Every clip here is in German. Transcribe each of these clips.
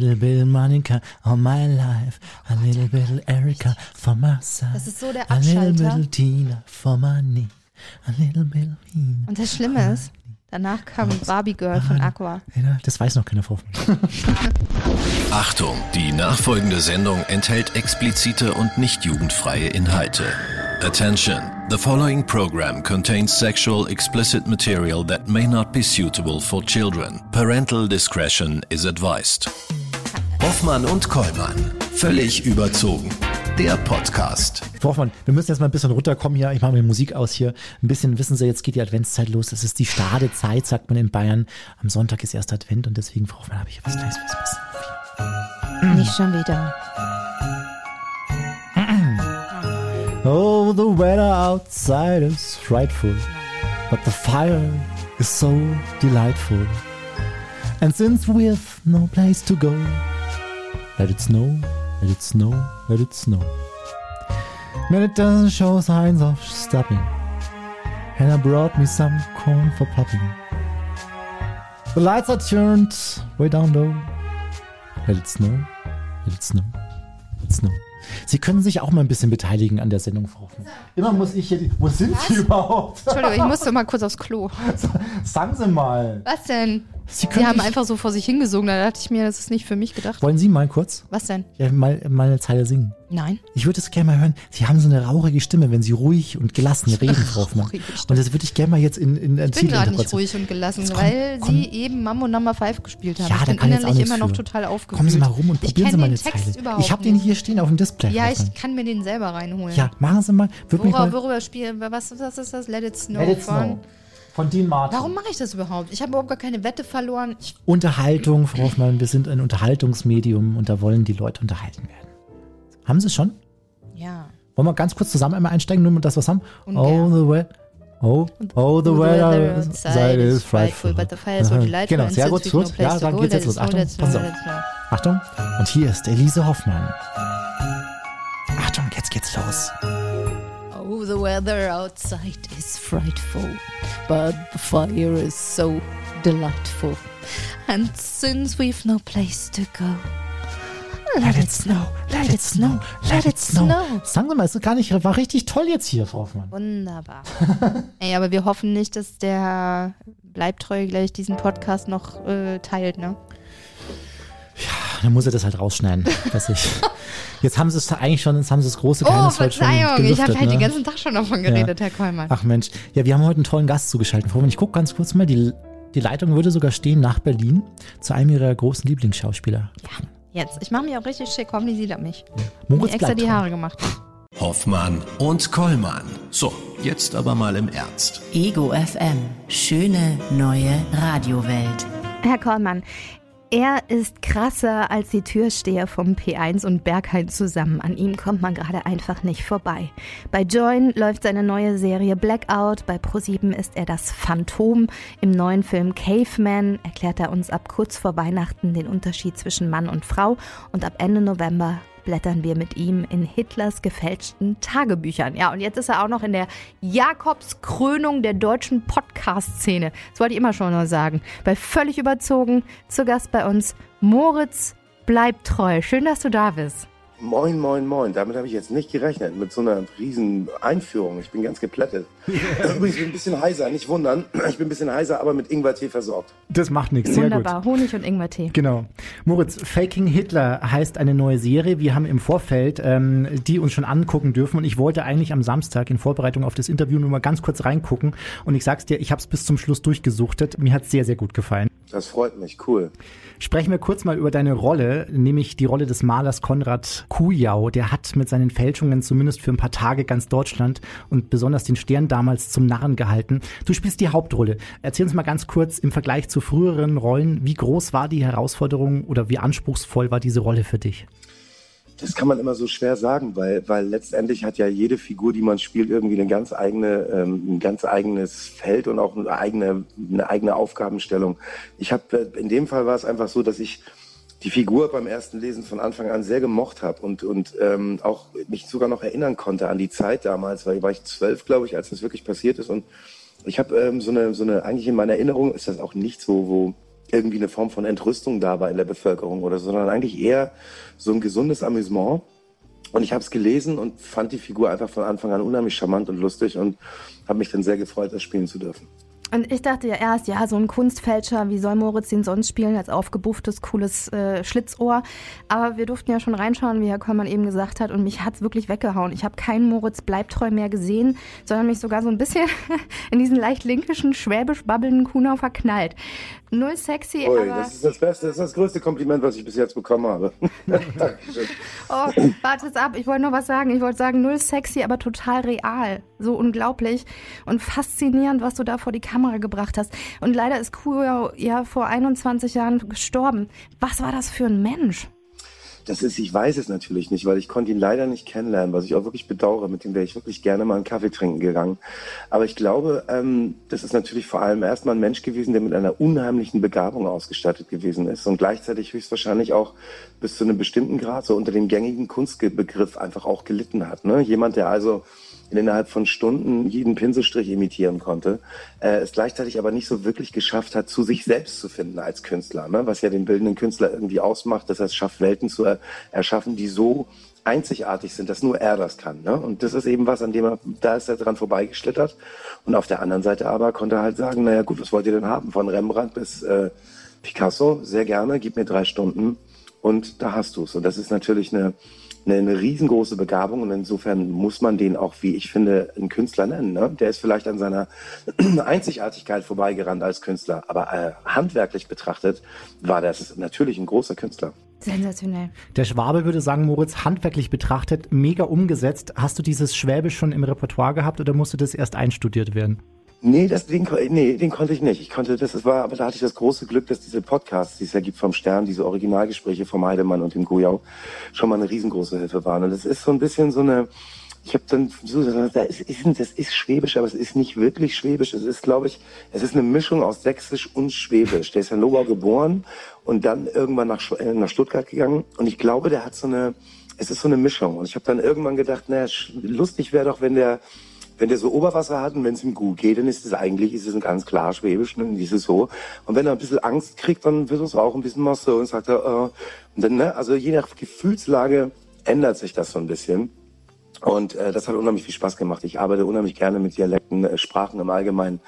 little bit Monica all my life. A little bit Erica for my side. Das ist so der A little Abschalter. bit Tina for my knee. A little bit Tina. Und das Schlimme ist, danach kam Barbie Girl von Aqua. Das weiß noch keiner vor. Achtung, die nachfolgende Sendung enthält explizite und nicht jugendfreie Inhalte. Attention, the following program contains sexual explicit material that may not be suitable for children. Parental discretion is advised. Hoffmann und Kollmann, völlig überzogen. Der Podcast. Hoffmann, wir müssen jetzt mal ein bisschen runterkommen hier. Ich mache mir Musik aus hier. Ein bisschen wissen Sie, jetzt geht die Adventszeit los. Es ist die Stadezeit, sagt man in Bayern. Am Sonntag ist erst Advent und deswegen, Frau Hoffmann, habe ich was Kleines was, was. Nicht schon wieder. Oh, the weather outside is frightful, but the fire is so delightful. And since we've no place to go, let it snow, let it snow, let it snow. But it doesn't show signs of stopping. I brought me some corn for popping. The lights are turned way down low. Let it snow, let it snow, let it snow. Sie können sich auch mal ein bisschen beteiligen an der Sendung, Frau Hoffmann. Immer muss ich hier. Die, wo sind Sie überhaupt? Entschuldigung, ich musste mal kurz aufs Klo. Sagen Sie mal. Was denn? Sie Sie haben einfach so vor sich hingesungen, da dachte ich mir, das ist nicht für mich gedacht. Wollen Sie mal kurz Was denn? ja, mal, mal eine Zeile singen? Nein. Ich würde es gerne mal hören. Sie haben so eine rauchige Stimme, wenn Sie ruhig und gelassen reden, Frau Hoffmann. Rauchige Stimme. Und das würde ich gerne mal jetzt in, in Ich bin gerade nicht ruhig und gelassen, komm, weil komm. Sie eben Mambo Number 5 gespielt haben. Ja, ich bin kann innerlich immer noch für. total aufgewühlt. Kommen Sie mal rum und probieren Sie mal eine Text Zeile. Überhaupt Ich habe den hier stehen auf dem Display. Ja, ich kann mir den selber reinholen. ja machen Sie mal. Worüber, mal worüber spielen, was, was ist das? Let It Snow Let it snow. Von Dean Martin. Warum mache ich das überhaupt? Ich habe überhaupt gar keine Wette verloren. Ich, Unterhaltung, Frau Hoffmann. Wir sind ein Unterhaltungsmedium und da wollen die Leute unterhalten werden. Haben Sie es schon? ja. Wollen wir ganz kurz zusammen einmal einsteigen, nur mit das was haben? Ungern. Oh, the way. Oh, oh, the weather outside is frightful. but the fire is so delightful. Genau, sehr gut, gut. Ja, dann geht's jetzt los. Achtung, pass auf. Achtung. Und hier ist Elise Hoffmann. Achtung, jetzt geht's los. Oh, the weather outside is frightful, but the fire is so delightful. And since we've no place to go, let, it snow, let it snow, let it snow. Sagen Sie mal, es ist gar nicht, war richtig toll jetzt hier, Frau Hoffmann. Wunderbar. Ey, aber wir hoffen nicht, dass der Bleibtreu gleich diesen Podcast noch äh, teilt, ne? Dann muss er das halt rausschneiden. Weiß ich. Jetzt haben Sie es eigentlich schon, jetzt haben Sie das große Oh, Geheimnis heute schon Verzeihung, ich gelüftet, habe halt ne? den ganzen Tag schon davon geredet, Herr Kollmann. Ach Mensch, ja, wir haben heute einen tollen Gast zugeschaltet. Ich gucke ganz kurz mal, die, die Leitung würde sogar stehen nach Berlin zu einem ihrer großen Lieblingsschauspieler. Jetzt, ich mache mich auch richtig schick, hoffentlich sieht er mich. Moritz Mir extra bleibt die. Haare gemacht. Hoffmann und Kollmann. So, jetzt aber mal im Ernst. Ego FM. Schöne neue Radiowelt. Herr Kollmann, er ist krasser als die Türsteher vom P1 und Berghain zusammen. An ihm kommt man gerade einfach nicht vorbei. Bei Join läuft seine neue Serie Blackout. Bei ProSieben ist er das Phantom. Im neuen Film Caveman erklärt er uns ab kurz vor Weihnachten den Unterschied zwischen Mann und Frau. Und ab Ende November blättern wir mit ihm in Hitlers gefälschten Tagebüchern. Ja, und jetzt ist er auch noch in der Jakobskrönung der deutschen Podcast-Szene. Das wollte ich immer schon mal sagen. Bei völlig überzogen zu Gast bei uns Moritz bleibt treu. Schön, dass du da bist. Moin, moin, moin. Damit habe ich jetzt nicht gerechnet, mit so einer riesen Einführung. Ich bin ganz geplättet. Übrigens, ich bin ein bisschen heiser, nicht wundern. Ich bin ein bisschen heiser, aber mit Ingwertee versorgt. Das macht nichts, sehr Wunderbar. Honig und Ingwertee. Genau. Moritz, Faking Hitler heißt eine neue Serie. Wir haben im Vorfeld ähm, die uns schon angucken dürfen und ich wollte eigentlich am Samstag in Vorbereitung auf das Interview nur mal ganz kurz reingucken und ich sag's dir, ich habe es bis zum Schluss durchgesuchtet. Mir hat's sehr, sehr gut gefallen. Das freut mich, cool. Sprechen wir kurz mal über deine Rolle, nämlich die Rolle des Malers Konrad Kujau. Der hat mit seinen Fälschungen zumindest für ein paar Tage ganz Deutschland und besonders den Stern damals zum Narren gehalten. Du spielst die Hauptrolle. Erzähl uns mal ganz kurz im Vergleich zu früheren Rollen, wie groß war die Herausforderung oder wie anspruchsvoll war diese Rolle für dich? Das kann man immer so schwer sagen, weil, weil letztendlich hat ja jede Figur, die man spielt, irgendwie eine ganz eigene, ähm, ein ganz eigenes Feld und auch eine eigene, eine eigene Aufgabenstellung. Ich habe in dem Fall war es einfach so, dass ich die Figur beim ersten Lesen von Anfang an sehr gemocht habe und, und ähm, auch mich sogar noch erinnern konnte an die Zeit damals, weil war ich zwölf, glaube ich, als das wirklich passiert ist. Und ich habe ähm, so eine, so eine, eigentlich in meiner Erinnerung ist das auch nichts, wo, wo irgendwie eine Form von Entrüstung da war in der Bevölkerung oder so, sondern eigentlich eher so ein gesundes Amüsement. Und ich habe es gelesen und fand die Figur einfach von Anfang an unheimlich charmant und lustig und habe mich dann sehr gefreut, das spielen zu dürfen. Und ich dachte ja erst, ja, so ein Kunstfälscher, wie soll Moritz den sonst spielen, als aufgebufftes, cooles äh, Schlitzohr. Aber wir durften ja schon reinschauen, wie Herr Kollmann eben gesagt hat, und mich hat's wirklich weggehauen. Ich habe keinen Moritz Bleibtreu mehr gesehen, sondern mich sogar so ein bisschen in diesen leicht linkischen, schwäbisch babbelnden Kuhnau verknallt. Null sexy, Ui, aber... das ist das Beste, das ist das größte Kompliment, was ich bis jetzt bekommen habe. Dankeschön. Oh, warte es ab. Ich wollte noch was sagen. Ich wollte sagen, null sexy, aber total real. So unglaublich und faszinierend, was du da vor die Kamera gebracht hast. Und leider ist Kuo ja vor 21 Jahren gestorben. Was war das für ein Mensch? Das ist, ich weiß es natürlich nicht, weil ich konnte ihn leider nicht kennenlernen, was ich auch wirklich bedauere. Mit dem wäre ich wirklich gerne mal einen Kaffee trinken gegangen. Aber ich glaube, ähm, das ist natürlich vor allem erstmal ein Mensch gewesen, der mit einer unheimlichen Begabung ausgestattet gewesen ist und gleichzeitig höchstwahrscheinlich auch bis zu einem bestimmten Grad so unter dem gängigen Kunstbegriff einfach auch gelitten hat. Ne? Jemand, der also innerhalb von Stunden jeden Pinselstrich imitieren konnte, äh, es gleichzeitig aber nicht so wirklich geschafft hat, zu sich selbst zu finden als Künstler, ne? was ja den bildenden Künstler irgendwie ausmacht, dass er es schafft, Welten zu er erschaffen, die so einzigartig sind, dass nur er das kann. Ne? Und das ist eben was, an dem er, da ist er dran vorbeigeschlittert. Und auf der anderen Seite aber konnte er halt sagen, naja gut, was wollt ihr denn haben? Von Rembrandt bis äh, Picasso, sehr gerne, gib mir drei Stunden und da hast du es. Und das ist natürlich eine, eine, riesengroße Begabung und insofern muss man den auch, wie ich finde, einen Künstler nennen. Ne? Der ist vielleicht an seiner Einzigartigkeit vorbeigerannt als Künstler, aber äh, handwerklich betrachtet war das natürlich ein großer Künstler. Sensationell. Der Schwabe würde sagen, Moritz, handwerklich betrachtet, mega umgesetzt. Hast du dieses Schwäbisch schon im Repertoire gehabt oder musste das erst einstudiert werden? Nee, das, den, nee, den konnte ich nicht. Ich konnte, das war, aber da hatte ich das große Glück, dass diese Podcasts, die es ja gibt vom Stern, diese Originalgespräche vom Heidemann und dem Gujau, schon mal eine riesengroße Hilfe waren. Und das ist so ein bisschen so eine, ich habe dann so das ist, das ist Schwäbisch, aber es ist nicht wirklich Schwäbisch. Es ist, glaube ich, es ist eine Mischung aus Sächsisch und Schwäbisch. Der ist in Lobau geboren und dann irgendwann nach, äh, nach Stuttgart gegangen. Und ich glaube, der hat so eine, es ist so eine Mischung. Und ich habe dann irgendwann gedacht, naja, lustig wäre doch, wenn der wenn der so Oberwasser hat und wenn es ihm gut geht, dann ist es eigentlich, ist es ein ganz klar Schwäbisch, ne? ist es so. Und wenn er ein bisschen Angst kriegt, dann wird es auch ein bisschen mal so und sagt er, äh, und dann, ne, also je nach Gefühlslage ändert sich das so ein bisschen. Und äh, das hat unheimlich viel Spaß gemacht. Ich arbeite unheimlich gerne mit Dialekten, äh, Sprachen im Allgemeinen.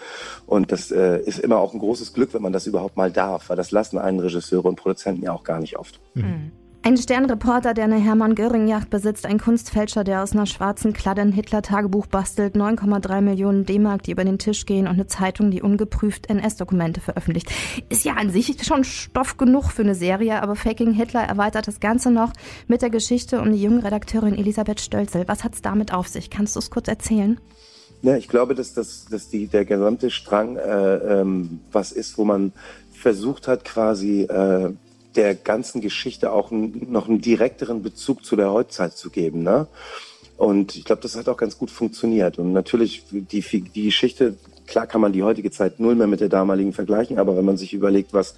Und das äh, ist immer auch ein großes Glück, wenn man das überhaupt mal darf, weil das lassen einen Regisseure und Produzenten ja auch gar nicht oft. Mhm. Ein Sternreporter, der eine Hermann-Göring-Yacht besitzt, ein Kunstfälscher, der aus einer schwarzen Kladde ein Hitler-Tagebuch bastelt, 9,3 Millionen D-Mark, die über den Tisch gehen und eine Zeitung, die ungeprüft NS-Dokumente veröffentlicht. Ist ja an sich schon Stoff genug für eine Serie, aber Faking Hitler erweitert das Ganze noch mit der Geschichte um die junge Redakteurin Elisabeth Stölzel. Was hat's damit auf sich? Kannst du es kurz erzählen? Ja, ich glaube, dass, das, dass die, der gesamte Strang äh, ähm, was ist, wo man versucht hat, quasi äh, der ganzen Geschichte auch noch einen direkteren Bezug zu der Heutzeit zu geben. Ne? Und ich glaube, das hat auch ganz gut funktioniert. Und natürlich, die, die Geschichte, klar kann man die heutige Zeit null mehr mit der damaligen vergleichen, aber wenn man sich überlegt, was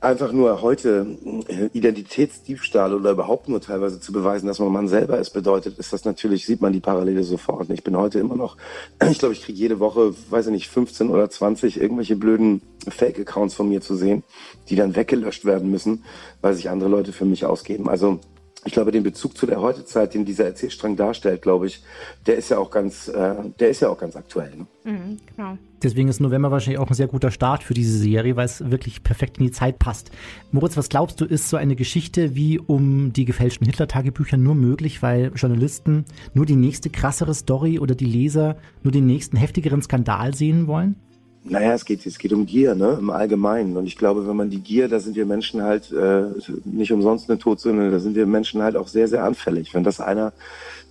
einfach nur heute äh, Identitätsdiebstahl oder überhaupt nur teilweise zu beweisen, dass man Mann selber ist, bedeutet, ist das natürlich, sieht man die Parallele sofort. Ich bin heute immer noch, ich glaube, ich kriege jede Woche, weiß ich nicht, 15 oder 20 irgendwelche blöden Fake-Accounts von mir zu sehen, die dann weggelöscht werden müssen, weil sich andere Leute für mich ausgeben. Also ich glaube, den Bezug zu der Heutezeit, den dieser Erzählstrang darstellt, glaube ich, der ist ja auch ganz, äh, der ist ja auch ganz aktuell. Ne? Mhm, genau. Deswegen ist November wahrscheinlich auch ein sehr guter Start für diese Serie, weil es wirklich perfekt in die Zeit passt. Moritz, was glaubst du, ist so eine Geschichte wie um die gefälschten Hitler-Tagebücher nur möglich, weil Journalisten nur die nächste krassere Story oder die Leser nur den nächsten heftigeren Skandal sehen wollen? Naja, es geht, es geht um Gier, ne, im Allgemeinen. Und ich glaube, wenn man die Gier, da sind wir Menschen halt äh, nicht umsonst eine Todsünde, da sind wir Menschen halt auch sehr, sehr anfällig. Wenn das einer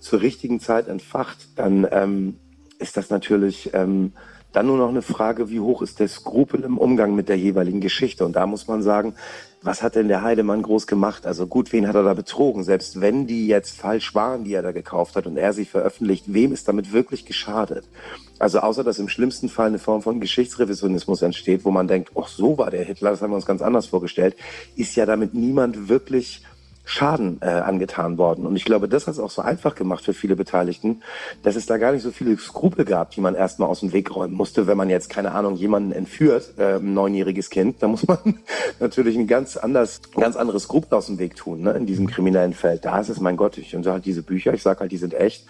zur richtigen Zeit entfacht, dann ähm, ist das natürlich ähm, dann nur noch eine Frage, wie hoch ist der Skrupel im Umgang mit der jeweiligen Geschichte. Und da muss man sagen, was hat denn der Heidemann groß gemacht? Also gut, wen hat er da betrogen? Selbst wenn die jetzt falsch waren, die er da gekauft hat und er sie veröffentlicht, wem ist damit wirklich geschadet? Also außer dass im schlimmsten Fall eine Form von Geschichtsrevisionismus entsteht, wo man denkt, ach so war der Hitler, das haben wir uns ganz anders vorgestellt, ist ja damit niemand wirklich Schaden äh, angetan worden. Und ich glaube, das hat es auch so einfach gemacht für viele Beteiligten, dass es da gar nicht so viele Skrupel gab, die man erstmal aus dem Weg räumen musste. Wenn man jetzt, keine Ahnung, jemanden entführt, äh, ein neunjähriges Kind, da muss man natürlich ein ganz anders, ganz anderes Skrupel aus dem Weg tun, ne, in diesem kriminellen Feld. Da ist es, mein Gott, ich und halt diese Bücher, ich sage halt, die sind echt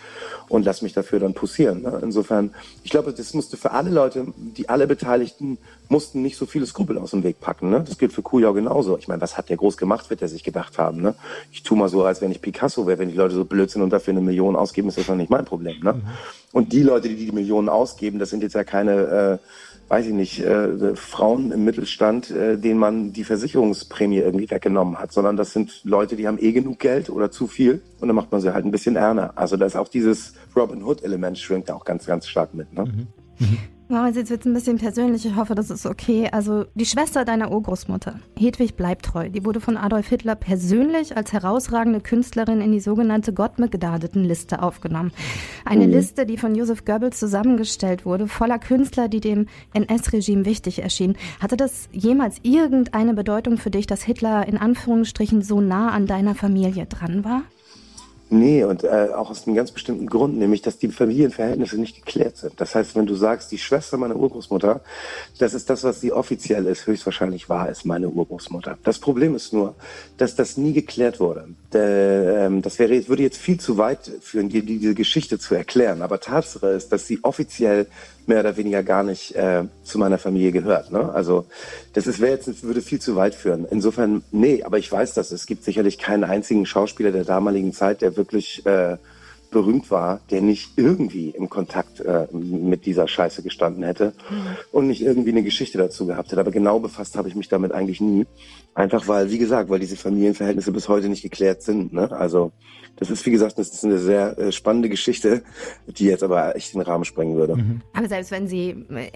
und lass mich dafür dann pussieren. Ne? Insofern, ich glaube, das musste für alle Leute, die alle Beteiligten mussten nicht so viele Skrupel aus dem Weg packen. Ne? Das gilt für Kujau genauso. Ich meine, was hat der groß gemacht, wird er sich gedacht haben. Ne? Ich tu mal so, als wenn ich Picasso wäre. Wenn die Leute so blöd sind und dafür eine Million ausgeben, ist das doch nicht mein Problem. Ne? Mhm. Und die Leute, die die Millionen ausgeben, das sind jetzt ja keine, äh, weiß ich nicht, äh, Frauen im Mittelstand, äh, denen man die Versicherungsprämie irgendwie weggenommen hat, sondern das sind Leute, die haben eh genug Geld oder zu viel und dann macht man sie halt ein bisschen ärmer. Also da ist auch dieses Robin Hood-Element schwingt da auch ganz, ganz stark mit. Ne? Mhm. Mhm. Moritz, jetzt wird es ein bisschen persönlich. Ich hoffe, das ist okay. Also, die Schwester deiner Urgroßmutter, Hedwig Bleibtreu, die wurde von Adolf Hitler persönlich als herausragende Künstlerin in die sogenannte Gottmegnadetenliste aufgenommen. Eine mhm. Liste, die von Josef Goebbels zusammengestellt wurde, voller Künstler, die dem NS-Regime wichtig erschienen. Hatte das jemals irgendeine Bedeutung für dich, dass Hitler in Anführungsstrichen so nah an deiner Familie dran war? Nee, und äh, auch aus einem ganz bestimmten Grund, nämlich, dass die Familienverhältnisse nicht geklärt sind. Das heißt, wenn du sagst, die Schwester meiner Urgroßmutter, das ist das, was sie offiziell ist, höchstwahrscheinlich war es meine Urgroßmutter. Das Problem ist nur, dass das nie geklärt wurde. Ähm, das wäre, würde jetzt viel zu weit führen, die, diese Geschichte zu erklären. Aber Tatsache ist, dass sie offiziell mehr oder weniger gar nicht äh, zu meiner Familie gehört. Ne? Also das ist wäre jetzt würde viel zu weit führen. Insofern nee, aber ich weiß das. Es gibt sicherlich keinen einzigen Schauspieler der damaligen Zeit, der wirklich äh, berühmt war, der nicht irgendwie im Kontakt äh, mit dieser Scheiße gestanden hätte mhm. und nicht irgendwie eine Geschichte dazu gehabt hätte. Aber genau befasst habe ich mich damit eigentlich nie. Einfach weil, wie gesagt, weil diese Familienverhältnisse bis heute nicht geklärt sind. Ne? Also das ist, wie gesagt, das ist eine sehr äh, spannende Geschichte, die jetzt aber echt den Rahmen sprengen würde. Mhm. Aber selbst wenn sie äh,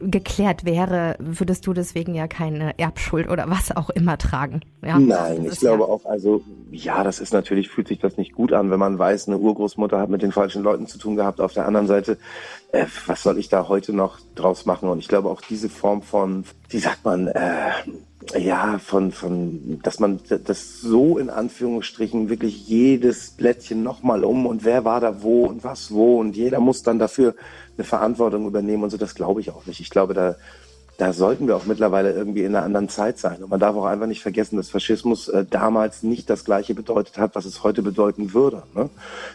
geklärt wäre, würdest du deswegen ja keine Erbschuld oder was auch immer tragen. Ja? Nein, ich glaube ja auch, also ja, das ist natürlich, fühlt sich das nicht gut an, wenn man weiß, eine Urgroßmutter hat mit den falschen Leuten zu tun gehabt. Auf der anderen Seite, äh, was soll ich da heute noch draus machen? Und ich glaube auch diese Form von, wie sagt man, äh, ja, von, von, dass man das so in Anführungsstrichen wirklich jedes Blättchen nochmal um und wer war da wo und was wo und jeder muss dann dafür eine Verantwortung übernehmen und so, das glaube ich auch nicht. Ich glaube, da, da sollten wir auch mittlerweile irgendwie in einer anderen Zeit sein. Und man darf auch einfach nicht vergessen, dass Faschismus äh, damals nicht das Gleiche bedeutet hat, was es heute bedeuten würde. Ne?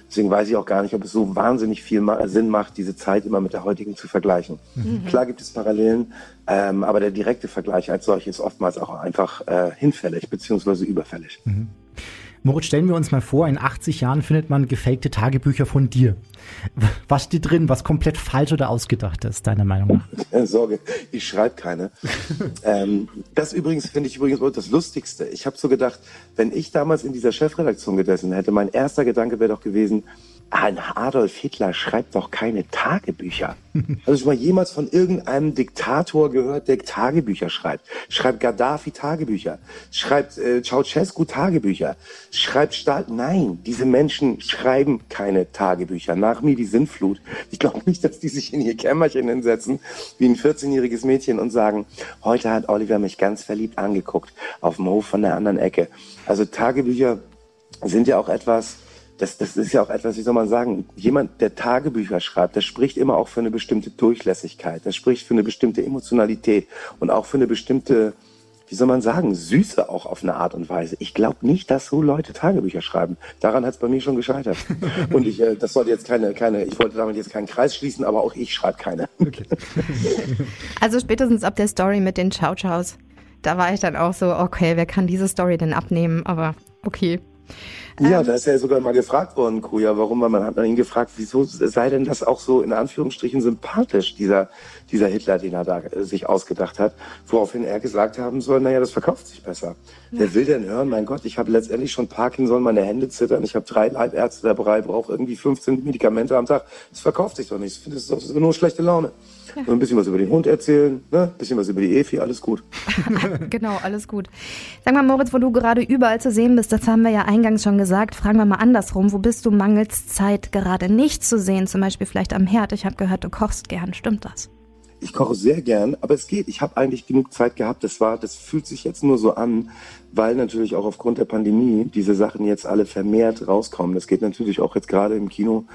Deswegen weiß ich auch gar nicht, ob es so wahnsinnig viel ma Sinn macht, diese Zeit immer mit der heutigen zu vergleichen. Mhm. Klar gibt es Parallelen, ähm, aber der direkte Vergleich als solches ist oftmals auch einfach äh, hinfällig beziehungsweise überfällig. Mhm. Moritz, stellen wir uns mal vor, in 80 Jahren findet man gefakte Tagebücher von dir. Was steht drin, was komplett falsch oder ausgedacht ist, deiner Meinung nach? Keine Sorge, ich schreibe keine. ähm, das übrigens finde ich übrigens das Lustigste. Ich habe so gedacht, wenn ich damals in dieser Chefredaktion gesessen hätte, mein erster Gedanke wäre doch gewesen, ein Adolf Hitler schreibt doch keine Tagebücher. Hast du mal jemals von irgendeinem Diktator gehört, der Tagebücher schreibt? Schreibt Gaddafi Tagebücher? Schreibt äh, Ceausescu Tagebücher? Schreibt Stahl? Nein, diese Menschen schreiben keine Tagebücher. Nach mir die Sinnflut. Ich glaube nicht, dass die sich in ihr Kämmerchen hinsetzen, wie ein 14-jähriges Mädchen und sagen, heute hat Oliver mich ganz verliebt angeguckt, auf dem Hof von der anderen Ecke. Also Tagebücher sind ja auch etwas, das, das ist ja auch etwas, wie soll man sagen, jemand, der Tagebücher schreibt, der spricht immer auch für eine bestimmte Durchlässigkeit, der spricht für eine bestimmte Emotionalität und auch für eine bestimmte, wie soll man sagen, Süße auch auf eine Art und Weise. Ich glaube nicht, dass so Leute Tagebücher schreiben. Daran hat es bei mir schon gescheitert. und ich, äh, das sollte jetzt keine, keine, ich wollte damit jetzt keinen Kreis schließen, aber auch ich schreibe keine. Okay. also spätestens ab der Story mit den Chow-Chows, da war ich dann auch so, okay, wer kann diese Story denn abnehmen? Aber okay. Ja, ähm, da ist er ja sogar mal gefragt worden, Kuja, warum, weil man hat ihn gefragt, wieso sei denn das auch so in Anführungsstrichen sympathisch, dieser, dieser Hitler, den er da äh, sich ausgedacht hat, woraufhin er gesagt haben soll, naja, das verkauft sich besser. Ja. Wer will denn hören, mein Gott, ich habe letztendlich schon Parkinson, meine Hände zittern, ich habe drei Leibärzte dabei, brauche irgendwie 15 Medikamente am Tag. Das verkauft sich doch nicht. Ich finde, das ist nur schlechte Laune. Ja. ein bisschen was über den Hund erzählen, ne? ein bisschen was über die Efi, alles gut. genau, alles gut. Sag mal, Moritz, wo du gerade überall zu sehen bist, das haben wir ja eingangs schon gesagt, fragen wir mal andersrum. Wo bist du mangels Zeit gerade nicht zu sehen? Zum Beispiel vielleicht am Herd. Ich habe gehört, du kochst gern. Stimmt das? Ich koche sehr gern, aber es geht. Ich habe eigentlich genug Zeit gehabt. Das war, das fühlt sich jetzt nur so an, weil natürlich auch aufgrund der Pandemie diese Sachen jetzt alle vermehrt rauskommen. Das geht natürlich auch jetzt gerade im Kino.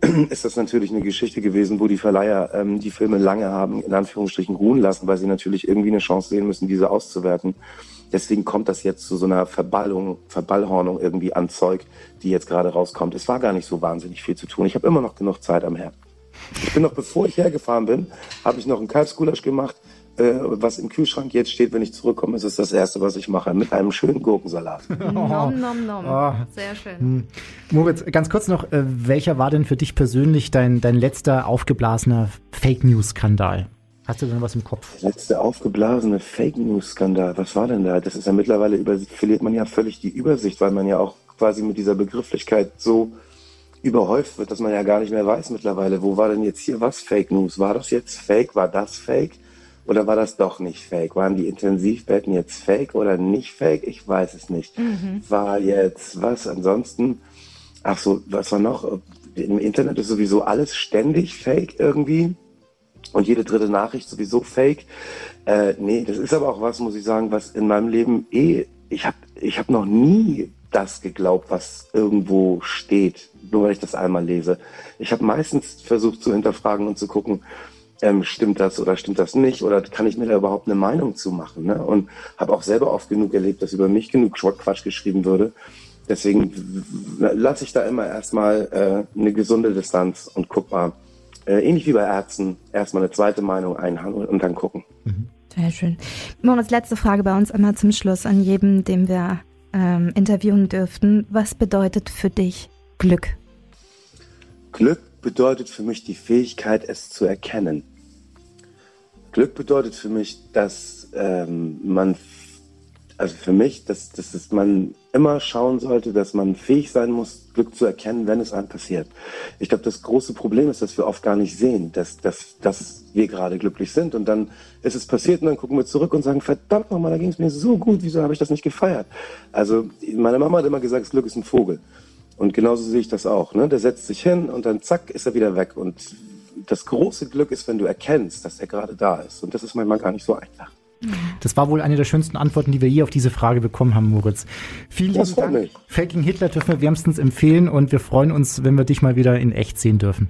ist das natürlich eine Geschichte gewesen, wo die Verleiher ähm, die Filme lange haben in Anführungsstrichen ruhen lassen, weil sie natürlich irgendwie eine Chance sehen müssen, diese auszuwerten. Deswegen kommt das jetzt zu so einer Verballung, Verballhornung irgendwie an Zeug, die jetzt gerade rauskommt. Es war gar nicht so wahnsinnig viel zu tun. Ich habe immer noch genug Zeit am Herd. Ich bin noch, bevor ich hergefahren bin, habe ich noch einen Kalbsgulasch gemacht. Äh, was im Kühlschrank jetzt steht, wenn ich zurückkomme, ist es das Erste, was ich mache, mit einem schönen Gurkensalat. Nom, nom, nom. Oh. Sehr schön. Hm. Moritz, ganz kurz noch, äh, welcher war denn für dich persönlich dein, dein letzter aufgeblasener Fake News-Skandal? Hast du denn was im Kopf? Der letzte aufgeblasene Fake News-Skandal, was war denn da? Das ist ja mittlerweile, über, verliert man ja völlig die Übersicht, weil man ja auch quasi mit dieser Begrifflichkeit so überhäuft wird, dass man ja gar nicht mehr weiß mittlerweile, wo war denn jetzt hier was Fake News? War das jetzt Fake? War das Fake? Oder war das doch nicht fake? Waren die Intensivbetten jetzt fake oder nicht fake? Ich weiß es nicht. War jetzt was? Ansonsten, ach so, was war noch? Im Internet ist sowieso alles ständig fake irgendwie. Und jede dritte Nachricht sowieso fake. Äh, nee, das ist aber auch was, muss ich sagen, was in meinem Leben eh, ich habe ich hab noch nie das geglaubt, was irgendwo steht, nur weil ich das einmal lese. Ich habe meistens versucht zu hinterfragen und zu gucken, ähm, stimmt das oder stimmt das nicht oder kann ich mir da überhaupt eine Meinung zu machen. Ne? Und habe auch selber oft genug erlebt, dass über mich genug Quatsch geschrieben würde. Deswegen lasse ich da immer erstmal äh, eine gesunde Distanz und guck mal, äh, ähnlich wie bei Ärzten, erstmal eine zweite Meinung einhandeln und dann gucken. Sehr schön. Moritz, letzte Frage bei uns immer zum Schluss an jedem, den wir ähm, interviewen dürften. Was bedeutet für dich Glück? Glück bedeutet für mich die Fähigkeit, es zu erkennen. Glück bedeutet für mich, dass ähm, man, also für mich, dass, dass, man immer schauen sollte, dass man fähig sein muss, Glück zu erkennen, wenn es einem passiert. Ich glaube, das große Problem ist, dass wir oft gar nicht sehen, dass, dass, dass wir gerade glücklich sind. Und dann ist es passiert und dann gucken wir zurück und sagen, verdammt nochmal, da ging es mir so gut, wieso habe ich das nicht gefeiert? Also meine Mama hat immer gesagt, das Glück ist ein Vogel. Und genauso sehe ich das auch. Ne? Der setzt sich hin und dann zack, ist er wieder weg. Und das große Glück ist, wenn du erkennst, dass er gerade da ist. Und das ist manchmal gar nicht so einfach. Das war wohl eine der schönsten Antworten, die wir je auf diese Frage bekommen haben, Moritz. Vielen Das lieben Dank. mich. Faking Hitler dürfen wir wärmstens empfehlen und wir freuen uns, wenn wir dich mal wieder in echt sehen dürfen.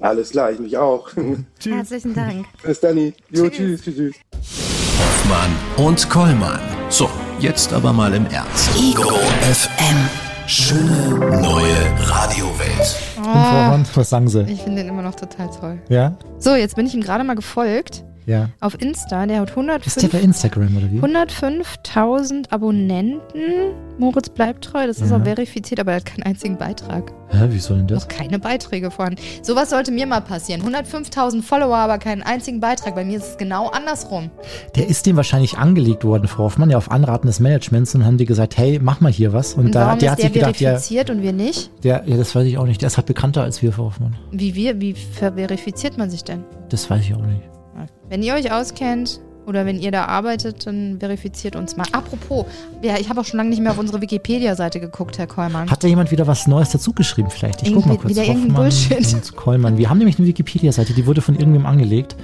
Alles klar, ich mich auch. Herzlichen Dank. Bis dann. Jo, tschüss, tschüss, tschüss. Hoffmann und Kollmann. So, jetzt aber mal im Ernst. Ego FM. Schöne neue Radiowelt. Und Frau Horn, was sagen Sie? Ich finde den immer noch total toll. Ja? So, jetzt bin ich ihm gerade mal gefolgt. Ja. Auf Insta, der hat Ist der 105 bei Instagram oder wie? 105.000 Abonnenten. Moritz bleibt treu, das ist Ja. auch verifiziert, aber er hat keinen einzigen Beitrag. Hä, wie soll denn das? Noch keine Beiträge vorhanden. Sowas sollte mir mal passieren. 105.000 Follower, aber keinen einzigen Beitrag. Bei mir ist es genau andersrum. Der ist dem wahrscheinlich angelegt worden, Frau Hoffmann, ja auf Anraten des Managements und haben die gesagt, hey, mach mal hier was. Und, Und da, der ist hat sich gedacht, ja, verifiziert und wir nicht? der, ja, das weiß ich auch nicht. Der ist halt bekannter als wir, Frau Hoffmann. Wie wir, wie verifiziert man sich denn? Das weiß ich auch nicht. Wenn ihr euch auskennt oder wenn ihr da arbeitet, dann verifiziert uns mal. Apropos, ja, ich habe auch schon lange nicht mehr auf unsere Wikipedia-Seite geguckt, Herr Kollmann. Hat da jemand wieder was Neues dazu geschrieben vielleicht? Ich guck mal kurz. wieder irgendein Bullshit. Kollmann. Wir haben nämlich eine Wikipedia-Seite, die wurde von irgendwem angelegt.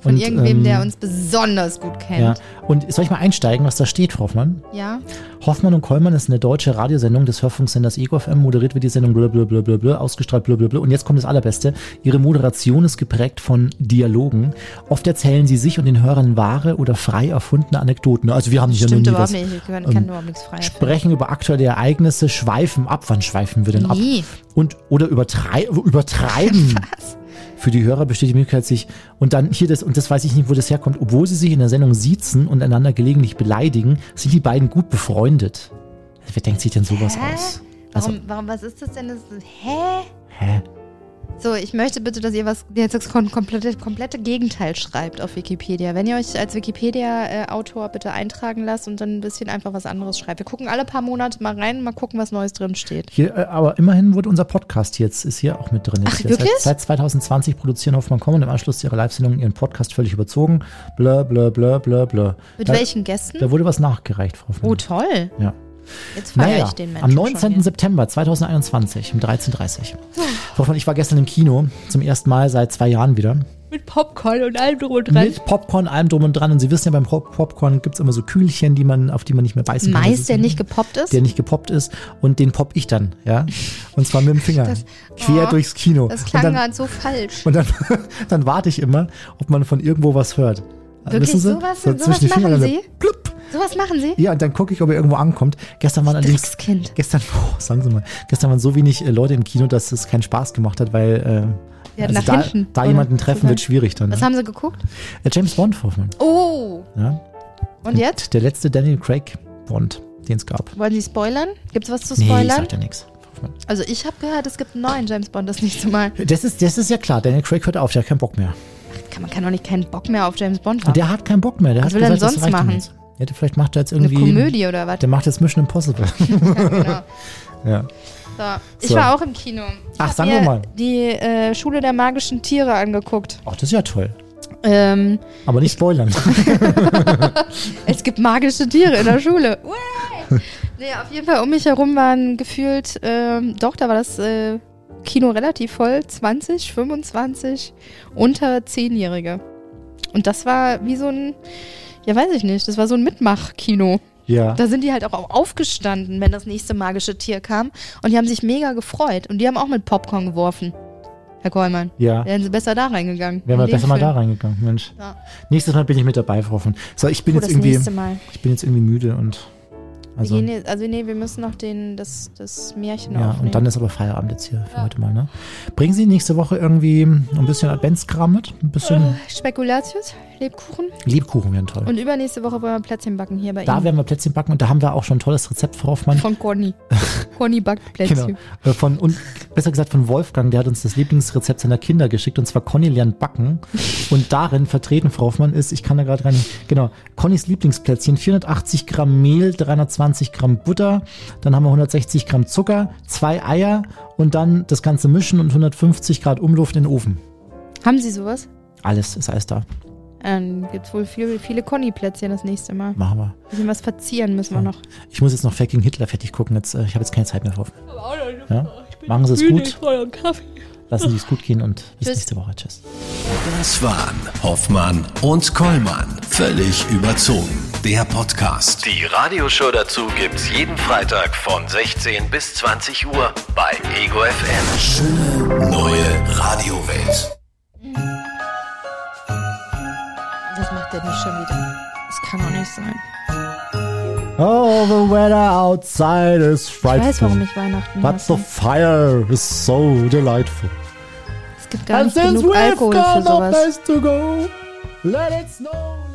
Von und, irgendwem, ähm, der uns besonders gut Ja. kennt. Und soll ich mal einsteigen, was da steht, Frau Hoffmann? Ja? Hoffmann und Kollmann ist eine deutsche Radiosendung des Hörfunksenders Ego FM, moderiert wird die Sendung blablabla, ausgestrahlt blablabla. Und jetzt kommt das Allerbeste. Ihre Moderation ist geprägt von Dialogen. Oft erzählen sie sich und den Hörern wahre oder frei erfundene Anekdoten. Also wir haben hier Stimmt noch nie was. nicht. Ich kann, kann ähm, überhaupt nichts frei Sprechen über aktuelle Ereignisse, schweifen ab. Wann schweifen wir denn ab? Nie. Und, oder übertrei übertreiben. Was? Für die Hörer besteht die Möglichkeit, sich und dann hier das, und das weiß ich nicht, wo das herkommt, obwohl sie sich in der Sendung siezen und einander gelegentlich beleidigen, sind die beiden gut befreundet. Wer denkt sich denn sowas Hä? aus? Also, Warum, warum, was ist das denn? Das, hä? hä? So, ich möchte bitte, dass ihr was jetzt das kom- komplette, komplette Gegenteil schreibt auf Wikipedia. Wenn ihr euch als Wikipedia-Autor bitte eintragen lasst und dann ein bisschen einfach was anderes schreibt. Wir gucken alle paar Monate mal rein, mal gucken, was Neues drin steht. Hier, äh, aber immerhin wurde unser Podcast jetzt, ist hier auch mit drin. Ach, wirklich? Seit, seit 2020 produzieren Hoffmann Kommen und im Anschluss zu ihrer Live-Sendung ihren Podcast völlig überzogen. Blö, blö, blö, blö, blö. Mit da, welchen Gästen? Da wurde was nachgereicht, Frau Hoffmann. oh, toll. Ja. Jetzt feiere Naja, ich den Menschen am schon 19. hier. September 2021 um 13.30 Uhr. Hoffmann, ich war gestern im Kino, zum ersten Mal seit zwei Jahren wieder. Mit Popcorn und allem drum und dran. Mit Popcorn, allem drum und dran. Und Sie wissen ja, beim Pop Popcorn gibt es immer so Kühlchen, die man, auf die man nicht mehr beißen kann. Das Mais, der nicht gepoppt ist. der nicht gepoppt ist und den popp ich dann, ja. Und zwar mit dem Finger. quer oh, durchs Kino. das klang dann, gerade so falsch. und dann, dann warte ich immer, ob man von irgendwo was hört. Wirklich, Wissen Sie? sowas- so sowas zwischen den Fingern machen so Sie? Plupp. Sowas machen Sie? Ja, und dann gucke ich, ob er irgendwo ankommt. Gestern waren allerdings, Dreckskind. gestern, oh, sagen Sie mal, gestern waren so wenig äh, Leute im Kino, dass es keinen Spaß gemacht hat, weil äh, Ja, also da, hinten, da jemanden treffen wird schwierig dann. Was Ne? haben Sie geguckt? Äh, James Bond, Hoffmann. Oh. Ja? Und jetzt? Der letzte Daniel Craig Bond, den es gab. Wollen Sie spoilern? Gibt es was zu Nee, ich spoilern? sag ja nichts. also ich habe gehört, es gibt einen neuen James Bond das nächste Mal. Das ist, das ist ja klar, Daniel Craig hört auf, der hat keinen Bock mehr. Kann, man kann doch nicht keinen Bock mehr auf James Bond Und haben. der hat keinen Bock mehr. Der Was will er denn sonst machen? Ja, vielleicht macht er jetzt Eine irgendwie. Komödie oder was? Der macht jetzt Mission Impossible. Genau. ja. So. Ich So. war auch im Kino. Ich Ach, sagen mir wir mal. Die äh, Schule der magischen Tiere angeguckt. Ach, das ist ja toll. Ähm, Aber nicht spoilern. es gibt magische Tiere in der Schule. Nee, auf jeden Fall um mich herum waren gefühlt, ähm, doch, da war das äh, Kino relativ voll. 20, 25 unter 10-Jährige. Und das war wie so ein, ja weiß ich nicht, das war so ein Mitmach-Kino. ja. Da sind die halt auch aufgestanden, wenn das nächste magische Tier kam. Und die haben sich mega gefreut. Und die haben auch mit Popcorn geworfen. Herr Kollmann. Ja. Wären sie besser da reingegangen. Wären wir besser mal Film. da reingegangen, Mensch. Ja. Nächstes Mal bin ich mit dabei, Frau Hoffmann. So, ich bin Oh, jetzt irgendwie, Mal. ich bin jetzt irgendwie müde und also gehen jetzt, also nee, wir müssen noch den, das, das Märchen ja, aufnehmen. und dann ist aber Feierabend jetzt hier für Ja. heute mal, ne? Bringen Sie nächste Woche irgendwie ein bisschen Adventskram mit? Ein bisschen Äh, Spekulatius, Lebkuchen. Lebkuchen wären toll. Und übernächste Woche wollen wir Plätzchen backen hier bei da Ihnen. werden wir Plätzchen backen und da haben wir auch schon ein tolles Rezept, Frau Hoffmann. Von Conny. Conny backt Plätzchen. Genau. Von, und besser gesagt von Wolfgang, der hat uns das Lieblingsrezept seiner Kinder geschickt und zwar Conny lernt backen. Und darin vertreten, Frau Hoffmann, ist, ich kann da gerade rein, genau, Connys Lieblingsplätzchen, 480 Gramm Mehl, 320 Gramm Butter, dann haben wir 160 Gramm Zucker, zwei Eier und dann das Ganze mischen und 150 Grad Umluft in den Ofen. Haben Sie sowas? Alles ist alles da. Dann gibt es wohl viel, viele Conny-Plätzchen das nächste Mal. Machen wir. Ein bisschen was verzieren müssen wir noch. Ich muss jetzt noch Fucking Hitler fertig gucken. Jetzt, äh, ich habe jetzt keine Zeit mehr, Hoffmann. Ja? Machen Sie es gut. Lassen Sie es gut gehen und bis Tschüss. nächste Woche. Tschüss. Das waren Hoffmann und Kollmann. Völlig überzogen. Der Podcast. Die Radioshow dazu gibt's jeden Freitag von 16 bis 20 Uhr bei Ego FM. Schöne neue Radiowelt. Das macht der nicht schon wieder. Das kann doch nicht sein. Oh, the weather outside is Ich frightful. weiß, warum ich Weihnachten But the fire is so delightful. Es gibt gar nicht genug Alkohol für sowas. let it snow.